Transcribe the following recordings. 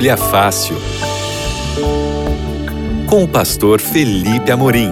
Bíblia Fácil. Com o pastor Felipe Amorim.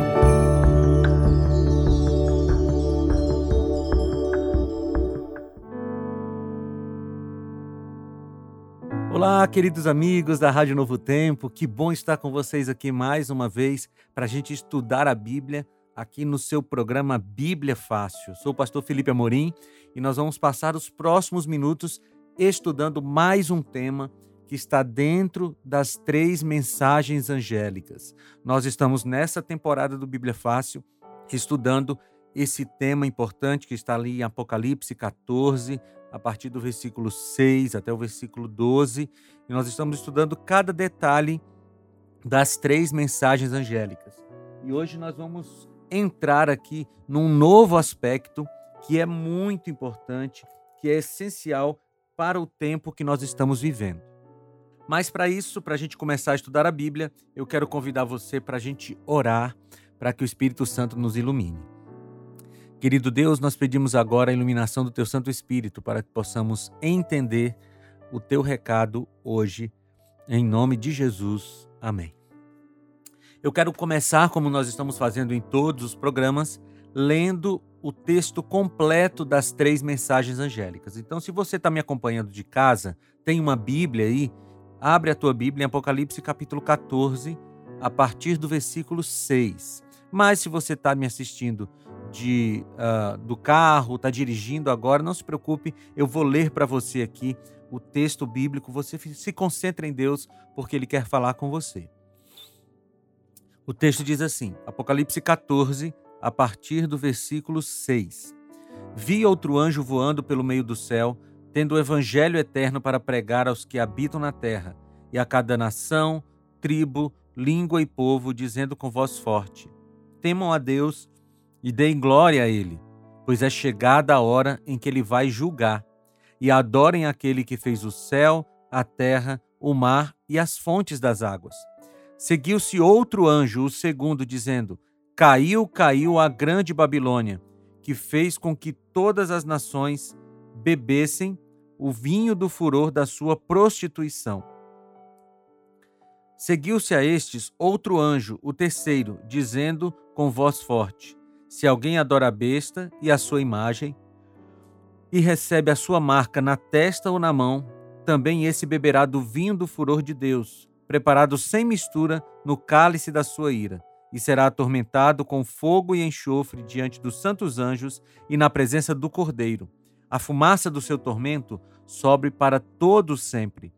Olá, queridos amigos da Rádio Novo Tempo, que bom estar com vocês aqui mais uma vez para a gente estudar a Bíblia aqui no seu programa Bíblia Fácil. Sou o pastor Felipe Amorim e nós vamos passar os próximos minutos estudando mais um tema que está dentro das três mensagens angélicas. Nós estamos nessa temporada do Bíblia Fácil estudando esse tema importante que está ali em Apocalipse 14, a partir do versículo 6 até o versículo 12, e nós estamos estudando cada detalhe das três mensagens angélicas. E hoje nós vamos entrar aqui num novo aspecto que é muito importante, que é essencial para o tempo que nós estamos vivendo. Mas para isso, para a gente começar a estudar a Bíblia, eu quero convidar você para a gente orar, para que o Espírito Santo nos ilumine. Querido Deus, nós pedimos agora a iluminação do Teu Santo Espírito para que possamos entender o Teu recado hoje, em nome de Jesus. Amém. Eu quero começar, como nós estamos fazendo em todos os programas, lendo o texto completo das três mensagens angélicas. Então, se você está me acompanhando de casa, tem uma Bíblia aí, abre a tua Bíblia em Apocalipse capítulo 14, a partir do versículo 6. Mas se você está me assistindo de, uh, do carro, está dirigindo agora, não se preocupe, eu vou ler para você aqui o texto bíblico. Você se concentra em Deus, porque Ele quer falar com você. O texto diz assim, Apocalipse 14, a partir do versículo 6. Vi outro anjo voando pelo meio do céu, tendo o evangelho eterno para pregar aos que habitam na terra, e a cada nação, tribo, língua e povo, dizendo com voz forte: Temam a Deus e deem glória a Ele, pois é chegada a hora em que Ele vai julgar, e adorem aquele que fez o céu, a terra, o mar e as fontes das águas. Seguiu-se outro anjo, o segundo, dizendo: Caiu, caiu a grande Babilônia, que fez com que todas as nações bebessem o vinho do furor da sua prostituição. Seguiu-se a estes outro anjo, o terceiro, dizendo com voz forte: Se alguém adora a besta e a sua imagem, e recebe a sua marca na testa ou na mão, também esse beberá do vinho do furor de Deus, preparado sem mistura no cálice da sua ira, e será atormentado com fogo e enxofre diante dos santos anjos e na presença do Cordeiro. A fumaça do seu tormento sobe para todos sempre.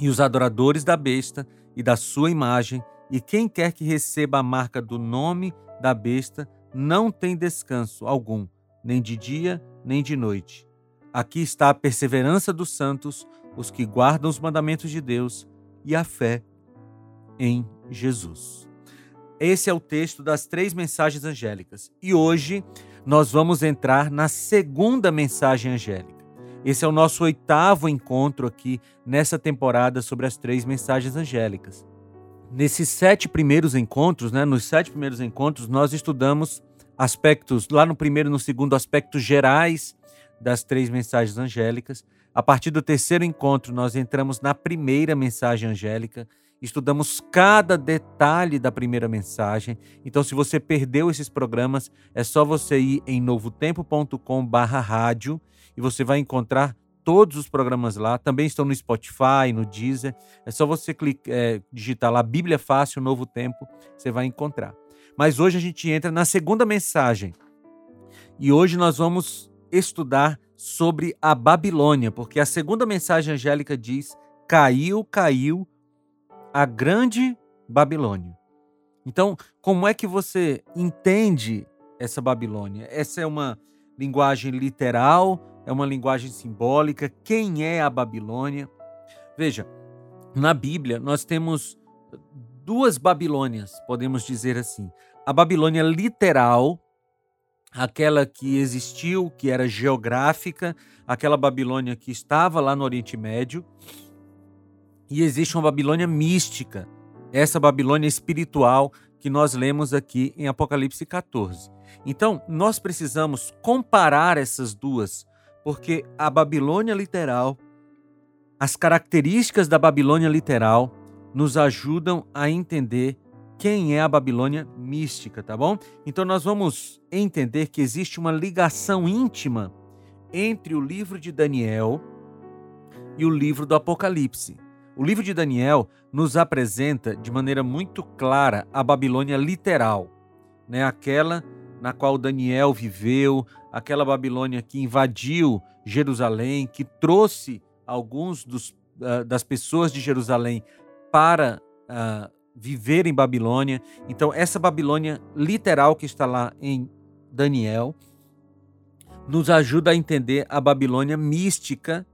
E os adoradores da besta e da sua imagem, e quem quer que receba a marca do nome da besta, não tem descanso algum, nem de dia, nem de noite. Aqui está a perseverança dos santos, os que guardam os mandamentos de Deus e a fé em Jesus. Esse é o texto das três mensagens angélicas. E hoje nós vamos entrar na segunda mensagem angélica. Esse é o nosso oitavo encontro aqui nessa temporada sobre as três mensagens angélicas. Nesses sete primeiros encontros, né, nos sete primeiros encontros, nós estudamos aspectos, lá no primeiro e no segundo, aspectos gerais das três mensagens angélicas. A partir do terceiro encontro, nós entramos na primeira mensagem angélica, estudamos cada detalhe da primeira mensagem. Então, se você perdeu esses programas, é só você ir em novotempo.com/rádio e você vai encontrar todos os programas lá. Também estão no Spotify, no Deezer. É só você clicar, é, digitar lá Bíblia Fácil Novo Tempo, você vai encontrar. Mas hoje a gente entra na segunda mensagem. E hoje nós vamos estudar sobre a Babilônia, porque a segunda mensagem angélica diz: caiu, caiu a grande Babilônia. Então, como é que você entende essa Babilônia? Essa é uma linguagem literal, é uma linguagem simbólica. Quem é a Babilônia? Veja, na Bíblia nós temos duas Babilônias, podemos dizer assim. A Babilônia literal, aquela que existiu, que era geográfica, aquela Babilônia que estava lá no Oriente Médio. E existe uma Babilônia mística, essa Babilônia espiritual que nós lemos aqui em Apocalipse 14. Então, nós precisamos comparar essas duas, porque a Babilônia literal, as características da Babilônia literal nos ajudam a entender quem é a Babilônia mística, tá bom? Então nós vamos entender que existe uma ligação íntima entre o livro de Daniel e o livro do Apocalipse. O livro de Daniel nos apresenta de maneira muito clara a Babilônia literal, né? Aquela na qual Daniel viveu, aquela Babilônia que invadiu Jerusalém, que trouxe alguns dos, uh, das pessoas de Jerusalém para uh, viver em Babilônia. Então, essa Babilônia literal que está lá em Daniel nos ajuda a entender a Babilônia mística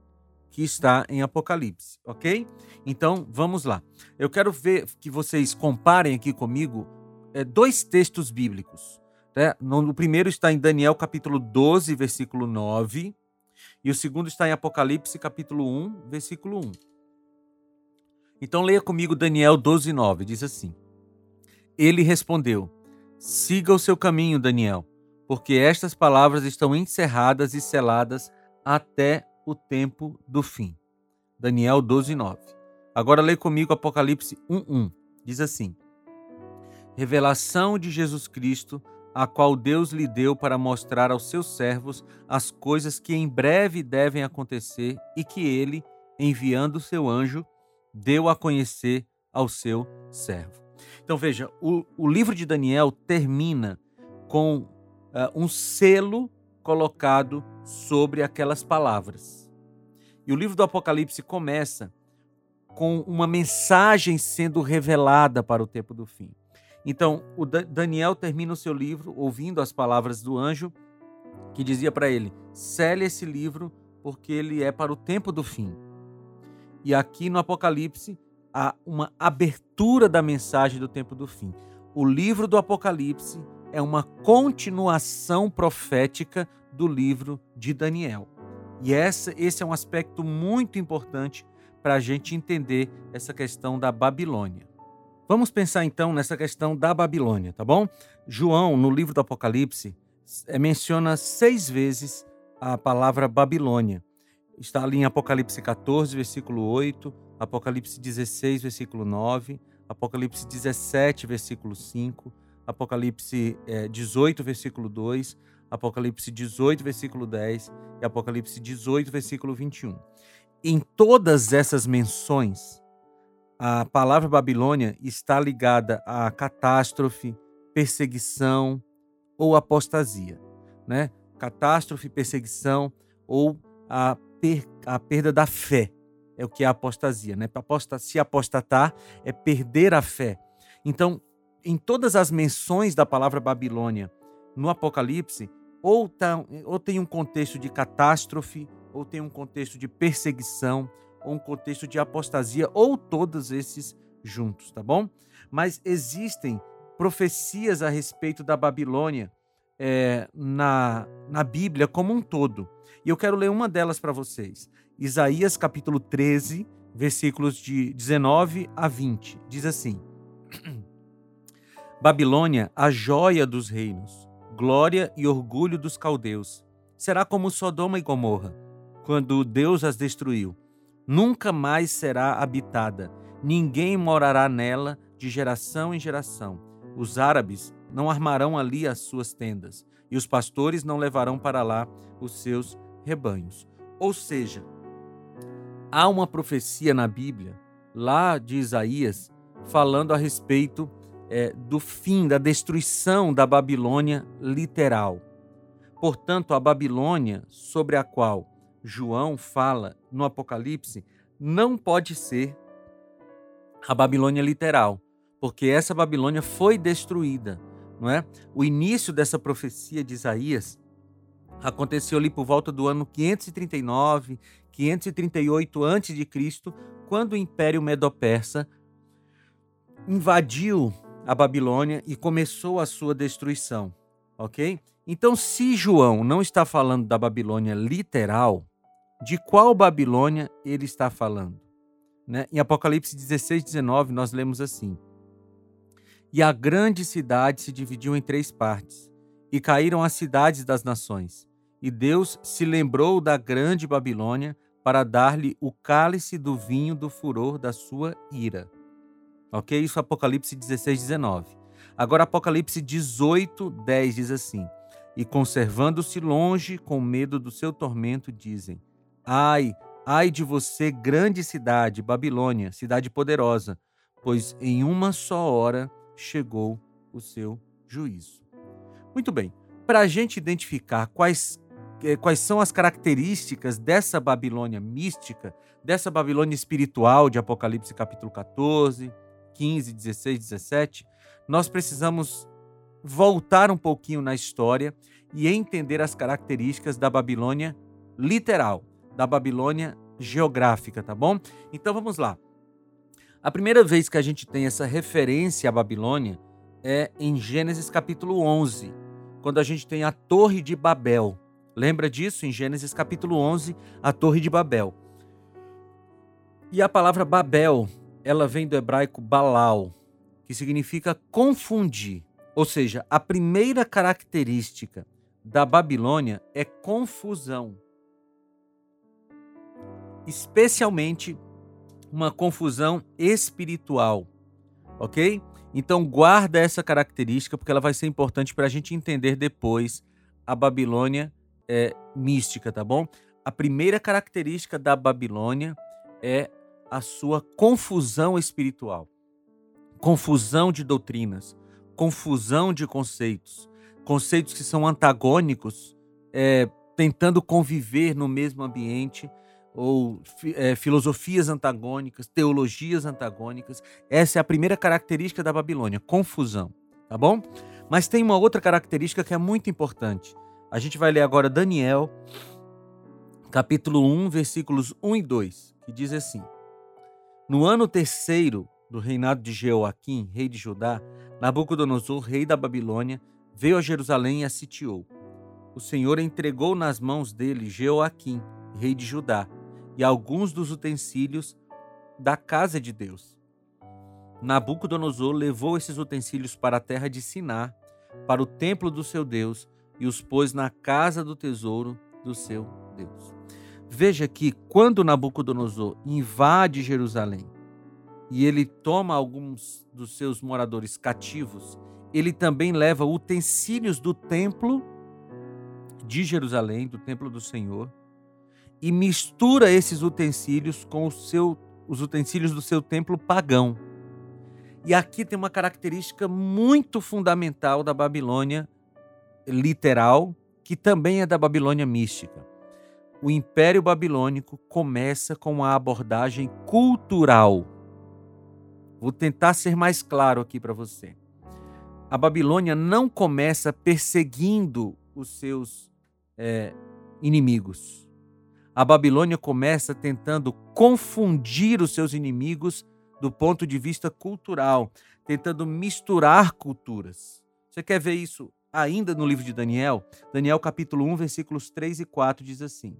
que está em Apocalipse, ok? Então, vamos lá. Eu quero ver que vocês comparem aqui comigo é, dois textos bíblicos. Né? O primeiro está em Daniel capítulo 12, versículo 9, e o segundo está em Apocalipse capítulo 1, versículo 1. Então leia comigo Daniel 12, 9, diz assim: Ele respondeu: Siga o seu caminho, Daniel, porque estas palavras estão encerradas e seladas até o tempo do fim. Daniel 12, 9. Agora leia comigo Apocalipse 1, 1. Diz assim: Revelação de Jesus Cristo a qual Deus lhe deu para mostrar aos seus servos as coisas que em breve devem acontecer e que ele, enviando seu anjo, deu a conhecer ao seu servo. Então veja, o, o livro de Daniel termina com uh, um selo colocado sobre aquelas palavras. E o livro do Apocalipse começa com uma mensagem sendo revelada para o tempo do fim. Então, o Daniel termina o seu livro ouvindo as palavras do anjo que dizia para ele: cele esse livro porque ele é para o tempo do fim. E aqui no Apocalipse há uma abertura da mensagem do tempo do fim. O livro do Apocalipse é uma continuação profética do livro de Daniel. E essa, esse é um aspecto muito importante para a gente entender essa questão da Babilônia. Vamos pensar então nessa questão da Babilônia, tá bom? João, no livro do Apocalipse, é, menciona seis vezes a palavra Babilônia. Está ali em Apocalipse 14, versículo 8, Apocalipse 16, versículo 9, Apocalipse 17, versículo 5, Apocalipse é, 18, versículo 2, Apocalipse 18, versículo 10 e Apocalipse 18, versículo 21. Em todas essas menções, a palavra Babilônia está ligada à catástrofe, perseguição ou apostasia, né? Catástrofe, perseguição ou a, per, a perda da fé é o que é apostasia, né? Se apostatar é perder a fé. Então, em todas as menções da palavra Babilônia no Apocalipse, ou, tá, ou tem um contexto de catástrofe, ou tem um contexto de perseguição, ou um contexto de apostasia, ou todos esses juntos, tá bom? Mas existem profecias a respeito da Babilônia é, na, na Bíblia como um todo. E eu quero ler uma delas para vocês. Isaías capítulo 13, versículos de 19 a 20. Diz assim: Babilônia, a joia dos reinos, glória e orgulho dos caldeus, será como Sodoma e Gomorra, quando Deus as destruiu nunca mais será habitada. Ninguém morará nela de geração em geração. Os árabes não armarão ali as suas tendas, e os pastores não levarão para lá os seus rebanhos. Ou seja, há uma profecia na Bíblia, lá de Isaías, falando a respeito é, do fim, da destruição da Babilônia literal. Portanto, a Babilônia sobre a qual João fala no Apocalipse não pode ser a Babilônia literal, porque essa Babilônia foi destruída, não é? O início dessa profecia de Isaías aconteceu ali por volta do ano 539, 538 a.C., quando o Império Medo-Persa invadiu a Babilônia e começou a sua destruição, ok? Então, se João não está falando da Babilônia literal, de qual Babilônia ele está falando. Né? Em Apocalipse 16, 19, nós lemos assim: E a grande cidade se dividiu em três partes, e caíram as cidades das nações. E Deus se lembrou da grande Babilônia para dar-lhe o cálice do vinho do furor da sua ira. Ok? Isso é Apocalipse 16, 19. Agora, Apocalipse 18, 10 diz assim: E conservando-se longe com medo do seu tormento, dizem: Ai, ai de você, grande cidade, Babilônia, cidade poderosa, pois em uma só hora chegou o seu juízo. Muito bem, para a gente identificar quais, eh, quais são as características dessa Babilônia mística, dessa Babilônia espiritual de Apocalipse capítulo 14, 15, 16, 17, nós precisamos voltar um pouquinho na história e entender as características da Babilônia literal, da Babilônia geográfica, tá bom? Então vamos lá. A primeira vez que a gente tem essa referência à Babilônia é em Gênesis capítulo 11, quando a gente tem a Torre de Babel. Lembra disso? Em Gênesis capítulo 11, a Torre de Babel. E a palavra Babel, ela vem do hebraico Balal, que significa confundir. Ou seja, a primeira característica da Babilônia é confusão. Especialmente uma confusão espiritual, ok? Então guarda essa característica porque ela vai ser importante para a gente entender depois a Babilônia é, mística, tá bom? A primeira característica da Babilônia é a sua confusão espiritual, confusão de doutrinas, confusão de conceitos, conceitos que são antagônicos, é, tentando conviver no mesmo ambiente ou é, filosofias antagônicas, teologias antagônicas. Essa é a primeira característica da Babilônia, confusão, tá bom? Mas tem uma outra característica que é muito importante. A gente vai ler agora Daniel, capítulo 1, versículos 1 e 2, que diz assim: No ano terceiro do reinado de Jeoaquim, rei de Judá, Nabucodonosor, rei da Babilônia, veio a Jerusalém e a sitiou. O Senhor entregou nas mãos dele Jeoaquim, rei de Judá, e alguns dos utensílios da casa de Deus. Nabucodonosor levou esses utensílios para a terra de Siná, para o templo do seu Deus, e os pôs na casa do tesouro do seu Deus. Veja que quando Nabucodonosor invade Jerusalém e ele toma alguns dos seus moradores cativos, ele também leva utensílios do templo de Jerusalém, do templo do Senhor, e mistura esses utensílios com o seu, os utensílios do seu templo pagão. E aqui tem uma característica muito fundamental da Babilônia literal, que também é da Babilônia mística. O Império Babilônico começa com a abordagem cultural. Vou tentar ser mais claro aqui para você. A Babilônia não começa perseguindo os seus é, inimigos a Babilônia começa tentando confundir os seus inimigos do ponto de vista cultural, tentando misturar culturas. Você quer ver isso ainda no livro de Daniel? Daniel capítulo 1, versículos 3 e 4 diz assim: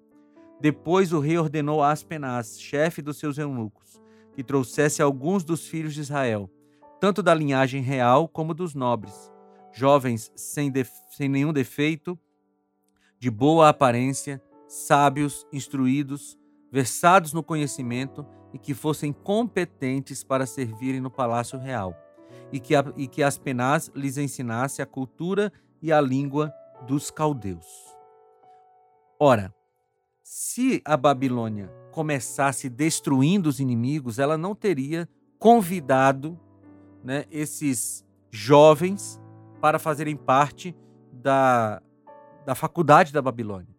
Depois o rei ordenou a Aspenaz, chefe dos seus eunucos, que trouxesse alguns dos filhos de Israel, tanto da linhagem real como dos nobres, jovens sem, sem nenhum defeito, de boa aparência, sábios, instruídos, versados no conhecimento e que fossem competentes para servirem no palácio real, e que, a, e que Aspenaz lhes ensinasse a cultura e a língua dos caldeus. Ora, se a Babilônia começasse destruindo os inimigos, ela não teria convidado né, esses jovens para fazerem parte da, da faculdade da Babilônia.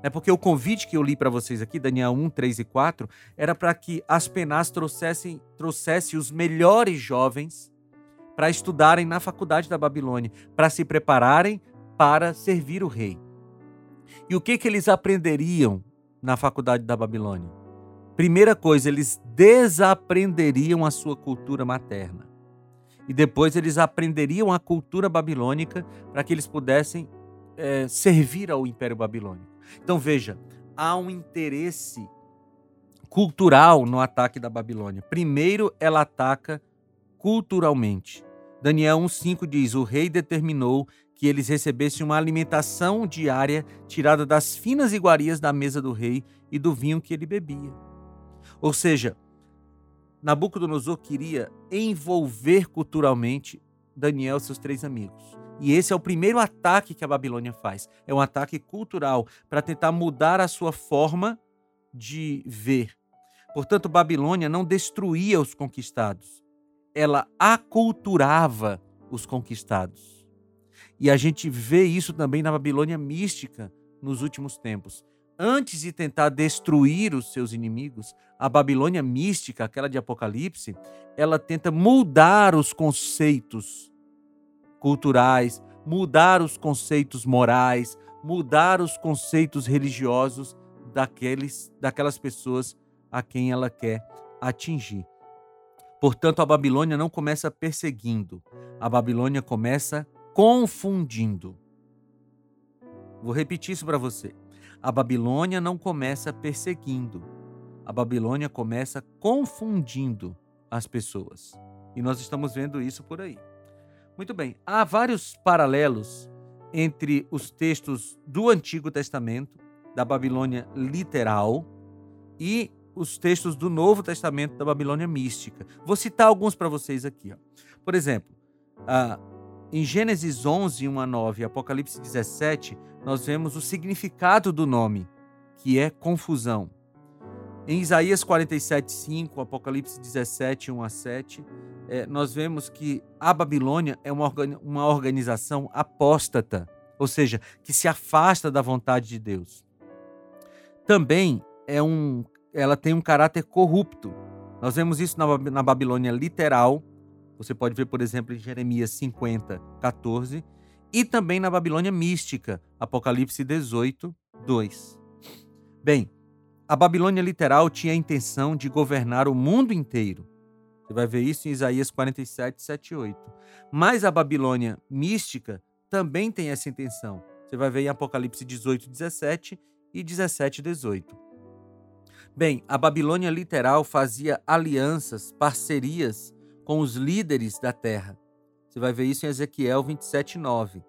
É porque o convite que eu li para vocês aqui, Daniel 1, 3 e 4, era para que as penas trouxessem trouxesse os melhores jovens para estudarem na faculdade da Babilônia, para se prepararem para servir o rei. E o que, que eles aprenderiam na faculdade da Babilônia? Primeira coisa, eles desaprenderiam a sua cultura materna. E depois eles aprenderiam a cultura babilônica para que eles pudessem é, servir ao Império Babilônico. Então veja, há um interesse cultural no ataque da Babilônia. Primeiro, ela ataca culturalmente. Daniel 1,5 diz: O rei determinou que eles recebessem uma alimentação diária tirada das finas iguarias da mesa do rei e do vinho que ele bebia. Ou seja, Nabucodonosor queria envolver culturalmente Daniel e seus três amigos. E esse é o primeiro ataque que a Babilônia faz. É um ataque cultural para tentar mudar a sua forma de ver. Portanto, Babilônia não destruía os conquistados, ela aculturava os conquistados. E a gente vê isso também na Babilônia mística nos últimos tempos. Antes de tentar destruir os seus inimigos, a Babilônia mística, aquela de Apocalipse, ela tenta mudar os conceitos culturais, mudar os conceitos morais, mudar os conceitos religiosos daqueles, daquelas pessoas a quem ela quer atingir. Portanto, a Babilônia não começa perseguindo, a Babilônia começa confundindo. Vou repetir isso para você. A Babilônia não começa perseguindo. A Babilônia começa confundindo as pessoas. E nós estamos vendo isso por aí. Muito bem, há vários paralelos entre os textos do Antigo Testamento, da Babilônia literal, e os textos do Novo Testamento da Babilônia mística. Vou citar alguns para vocês aqui. Ó. Por exemplo, em Gênesis 11, 1 a 9 e Apocalipse 17, nós vemos o significado do nome, que é confusão. Em Isaías 47, 5, Apocalipse 17, 1 a 7, é, nós vemos que a Babilônia é uma, uma organização apóstata, ou seja, que se afasta da vontade de Deus. Também é um, ela tem um caráter corrupto. Nós vemos isso na, na Babilônia literal, você pode ver, por exemplo, em Jeremias 50, 14, e também na Babilônia mística, Apocalipse 18, 2. Bem, a Babilônia literal tinha a intenção de governar o mundo inteiro. Você vai ver isso em Isaías 47, 7 e 8. Mas a Babilônia mística também tem essa intenção. Você vai ver em Apocalipse 18, 17 e 17, 18. Bem, a Babilônia literal fazia alianças, parcerias com os líderes da terra. Você vai ver isso em Ezequiel 27, 9.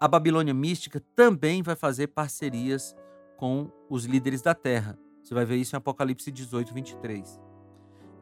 A Babilônia mística também vai fazer parcerias com os líderes da terra. Você vai ver isso em Apocalipse 18, 23.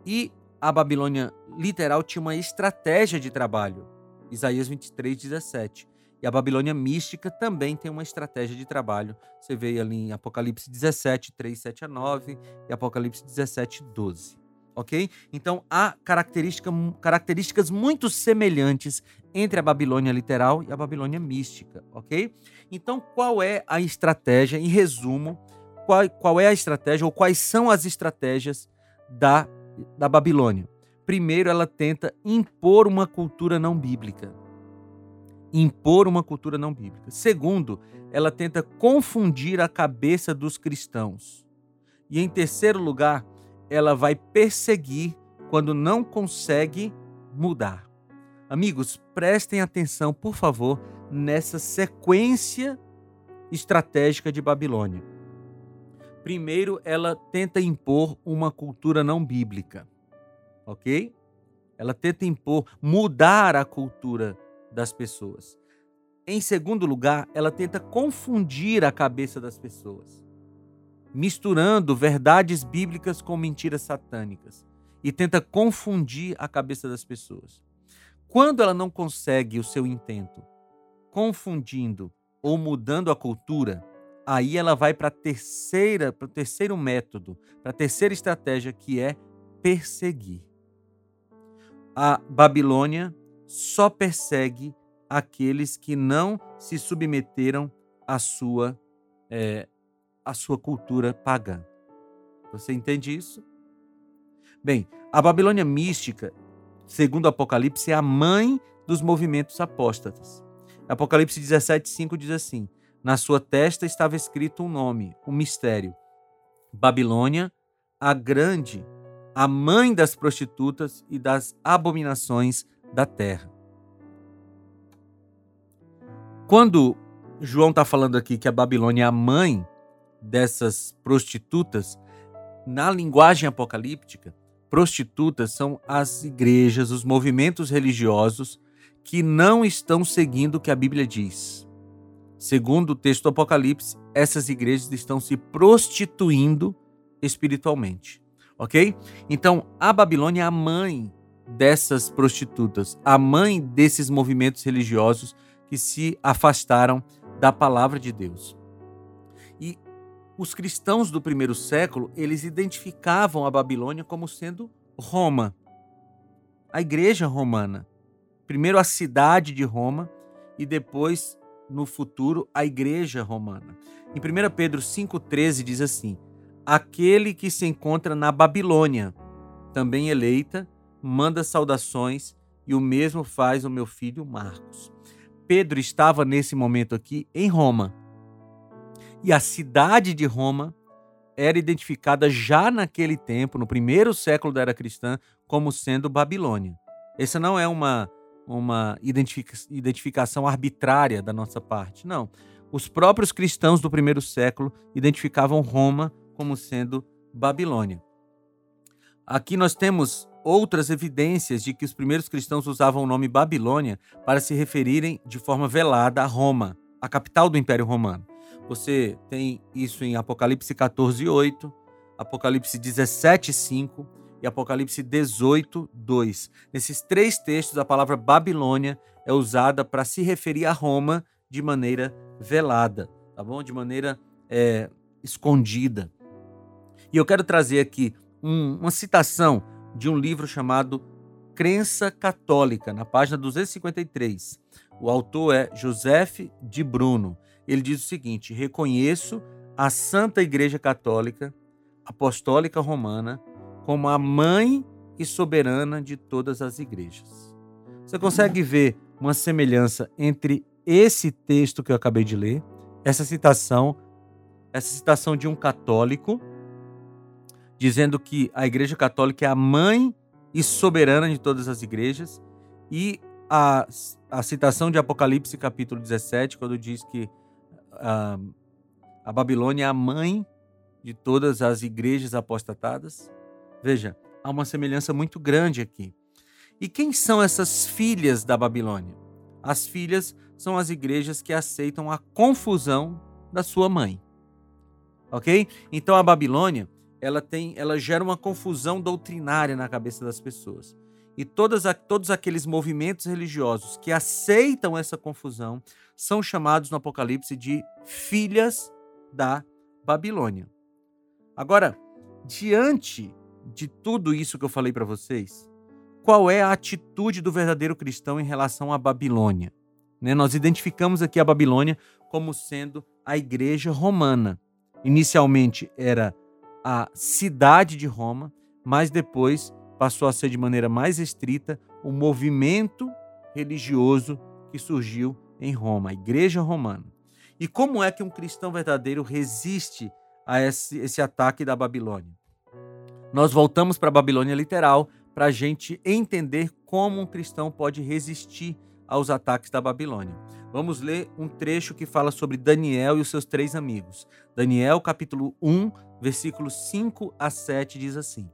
E a Babilônia literal tinha uma estratégia de trabalho. Isaías 23, 17. E a Babilônia mística também tem uma estratégia de trabalho. Você vê ali em Apocalipse 17, 3, 7 a 9 e Apocalipse 17, 12 ok? Então há característica, características muito semelhantes entre a Babilônia literal e a Babilônia mística, ok? Então qual é a estratégia, em resumo, qual, qual é a estratégia ou quais são as estratégias da, da Babilônia? Primeiro, ela tenta impor uma cultura não bíblica. Impor uma cultura não bíblica. Segundo, ela tenta confundir a cabeça dos cristãos. E em terceiro lugar, ela vai perseguir quando não consegue mudar. Amigos, prestem atenção, por favor, nessa sequência estratégica de Babilônia. Primeiro, ela tenta impor uma cultura não bíblica, ok? Ela tenta impor, mudar a cultura das pessoas. Em segundo lugar, ela tenta confundir a cabeça das pessoas misturando verdades bíblicas com mentiras satânicas e tenta confundir a cabeça das pessoas. Quando ela não consegue o seu intento, confundindo ou mudando a cultura, aí ela vai para terceira, para o terceiro método, para a terceira estratégia que é perseguir. A Babilônia só persegue aqueles que não se submeteram à sua é, a sua cultura pagã. Você entende isso? Bem, a Babilônia mística, segundo o Apocalipse, é a mãe dos movimentos apóstatas. Apocalipse 17:5 diz assim: Na sua testa estava escrito um nome, um mistério. Babilônia, a grande, a mãe das prostitutas e das abominações da terra. Quando João está falando aqui que a Babilônia é a mãe dessas prostitutas, na linguagem apocalíptica, prostitutas são as igrejas, os movimentos religiosos que não estão seguindo o que a Bíblia diz. Segundo o texto do Apocalipse, essas igrejas estão se prostituindo espiritualmente. Ok? Então, a Babilônia é a mãe dessas prostitutas, a mãe desses movimentos religiosos que se afastaram da palavra de Deus. Os cristãos do primeiro século, eles identificavam a Babilônia como sendo Roma, a igreja romana. Primeiro a cidade de Roma e depois, no futuro, a igreja romana. Em 1 Pedro 5,13 diz assim: Aquele que se encontra na Babilônia, também eleita, manda saudações, e o mesmo faz o meu filho Marcos. Pedro estava nesse momento aqui em Roma. E a cidade de Roma era identificada já naquele tempo, no primeiro século da era cristã, como sendo Babilônia. Essa não é uma, uma identificação arbitrária da nossa parte, não. Os próprios cristãos do primeiro século identificavam Roma como sendo Babilônia. Aqui nós temos outras evidências de que os primeiros cristãos usavam o nome Babilônia para se referirem de forma velada a Roma, a capital do Império Romano. Você tem isso em Apocalipse 14, 8, Apocalipse 17, 5 e Apocalipse 18, 2. Nesses três textos, a palavra Babilônia é usada para se referir a Roma de maneira velada, tá bom? De maneira é, escondida. E eu quero trazer aqui um, uma citação de um livro chamado Crença Católica, na página 253. O autor é Joseph de Bruno. Ele diz o seguinte: Reconheço a Santa Igreja Católica Apostólica Romana como a mãe e soberana de todas as igrejas. Você consegue ver uma semelhança entre esse texto que eu acabei de ler, essa citação, essa citação de um católico dizendo que a Igreja Católica é a mãe e soberana de todas as igrejas, e a, a citação de Apocalipse capítulo 17, quando diz que a, a Babilônia é a mãe de todas as igrejas apostatadas. Veja, há uma semelhança muito grande aqui. E quem são essas filhas da Babilônia? As filhas são as igrejas que aceitam a confusão da sua mãe. Ok? Então a Babilônia ela tem, ela gera uma confusão doutrinária na cabeça das pessoas. E todas, todos aqueles movimentos religiosos que aceitam essa confusão são chamados no Apocalipse de filhas da Babilônia. Agora, diante de tudo isso que eu falei para vocês, qual é a atitude do verdadeiro cristão em relação à Babilônia? Né? Nós identificamos aqui a Babilônia como sendo a igreja romana. Inicialmente era a cidade de Roma, mas depois passou a ser de maneira mais estrita o movimento religioso que surgiu em Roma, a Igreja Romana. E como é que um cristão verdadeiro resiste a esse, esse ataque da Babilônia? Nós voltamos para a Babilônia literal para a gente entender como um cristão pode resistir aos ataques da Babilônia. Vamos ler um trecho que fala sobre Daniel e os seus três amigos. Daniel, capítulo 1, versículos 5 a 7 diz assim: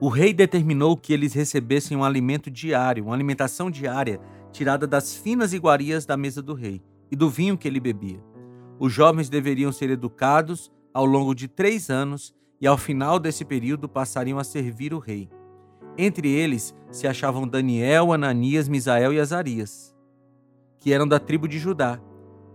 O rei determinou que eles recebessem um alimento diário, uma alimentação diária, tirada das finas iguarias da mesa do rei e do vinho que ele bebia. Os jovens deveriam ser educados ao longo de três anos e, ao final desse período, passariam a servir o rei. Entre eles se achavam Daniel, Ananias, Misael e Azarias, que eram da tribo de Judá.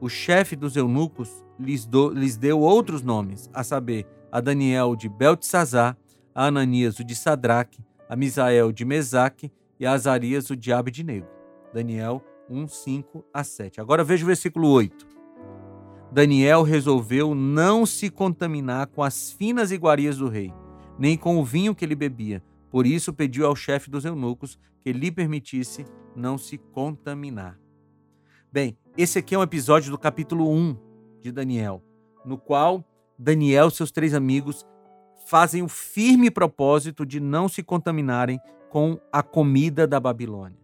O chefe dos eunucos lhes, do, lhes deu outros nomes, a saber, a Daniel de Beltesazar, a Ananias o de Sadraque, a Misael de Mesaque e a Azarias o de Abednego. Daniel 1, 5 a 7. Agora veja o versículo 8. Daniel resolveu não se contaminar com as finas iguarias do rei, nem com o vinho que ele bebia. Por isso pediu ao chefe dos eunucos que lhe permitisse não se contaminar. Bem, esse aqui é um episódio do capítulo 1 de Daniel, no qual Daniel e seus três amigos fazem o firme propósito de não se contaminarem com a comida da Babilônia.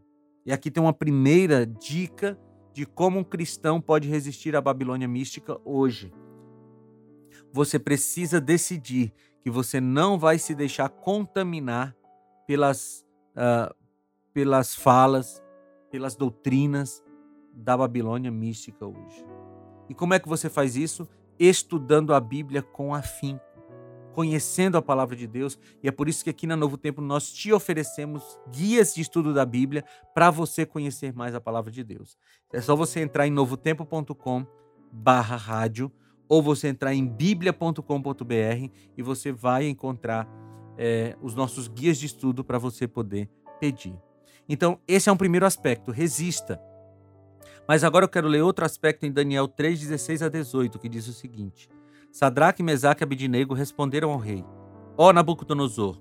E aqui tem uma primeira dica de como um cristão pode resistir à Babilônia mística hoje. Você precisa decidir que você não vai se deixar contaminar pelas, uh, pelas falas, pelas doutrinas da Babilônia mística hoje. E como é que você faz isso? Estudando a Bíblia com afinco, conhecendo a palavra de Deus, e é por isso que aqui na Novo Tempo nós te oferecemos guias de estudo da Bíblia para você conhecer mais a palavra de Deus. É só você entrar em novotempo.com barra rádio ou você entrar em biblia.com.br e você vai encontrar é, os nossos guias de estudo para você poder pedir. Então, esse é um primeiro aspecto, resista. Mas agora eu quero ler outro aspecto em Daniel 3, 16 a 18, que diz o seguinte: Sadraque, Mesaque e Abidinego responderam ao rei: Ó Nabucodonosor,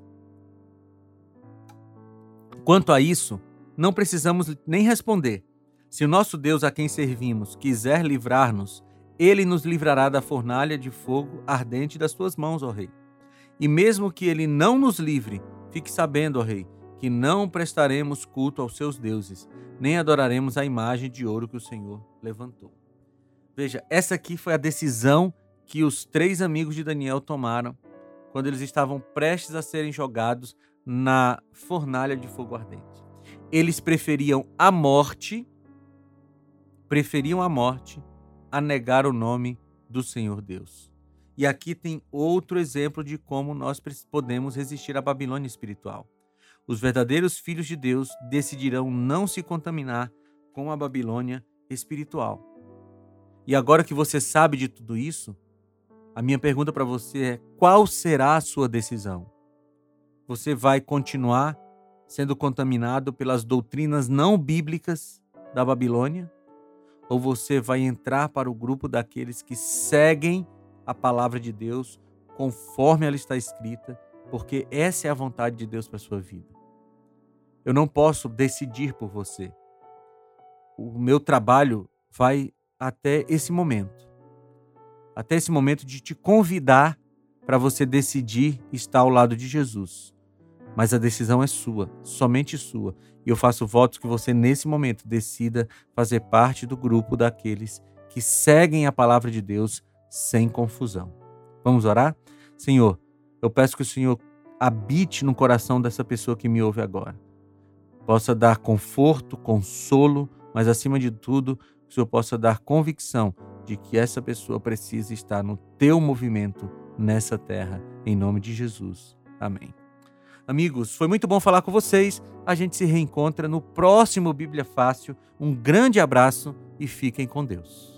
quanto a isso, não precisamos nem responder. Se o nosso Deus a quem servimos quiser livrar-nos, ele nos livrará da fornalha de fogo ardente das tuas mãos, ó rei. E mesmo que ele não nos livre, fique sabendo, ó rei, que não prestaremos culto aos seus deuses, nem adoraremos a imagem de ouro que o Senhor levantou. Veja, essa aqui foi a decisão que os três amigos de Daniel tomaram quando eles estavam prestes a serem jogados na fornalha de fogo ardente. Eles preferiam a morte, preferiam a morte a negar o nome do Senhor Deus. E aqui tem outro exemplo de como nós podemos resistir à Babilônia espiritual. Os verdadeiros filhos de Deus decidirão não se contaminar com a Babilônia espiritual. E agora que você sabe de tudo isso, a minha pergunta para você é: qual será a sua decisão? Você vai continuar sendo contaminado pelas doutrinas não bíblicas da Babilônia? Ou você vai entrar para o grupo daqueles que seguem a palavra de Deus conforme ela está escrita porque essa é a vontade de Deus para a sua vida. Eu não posso decidir por você. O meu trabalho vai até esse momento. Até esse momento de te convidar para você decidir estar ao lado de Jesus. Mas a decisão é sua, somente sua. E eu faço votos que você, nesse momento, decida fazer parte do grupo daqueles que seguem a palavra de Deus sem confusão. Vamos orar? Senhor, eu peço que o Senhor habite no coração dessa pessoa que me ouve agora. Possa dar conforto, consolo, mas acima de tudo, que o Senhor possa dar convicção de que essa pessoa precisa estar no teu movimento nessa terra, em nome de Jesus. Amém. Amigos, foi muito bom falar com vocês. A gente se reencontra no próximo Bíblia Fácil. Um grande abraço e fiquem com Deus.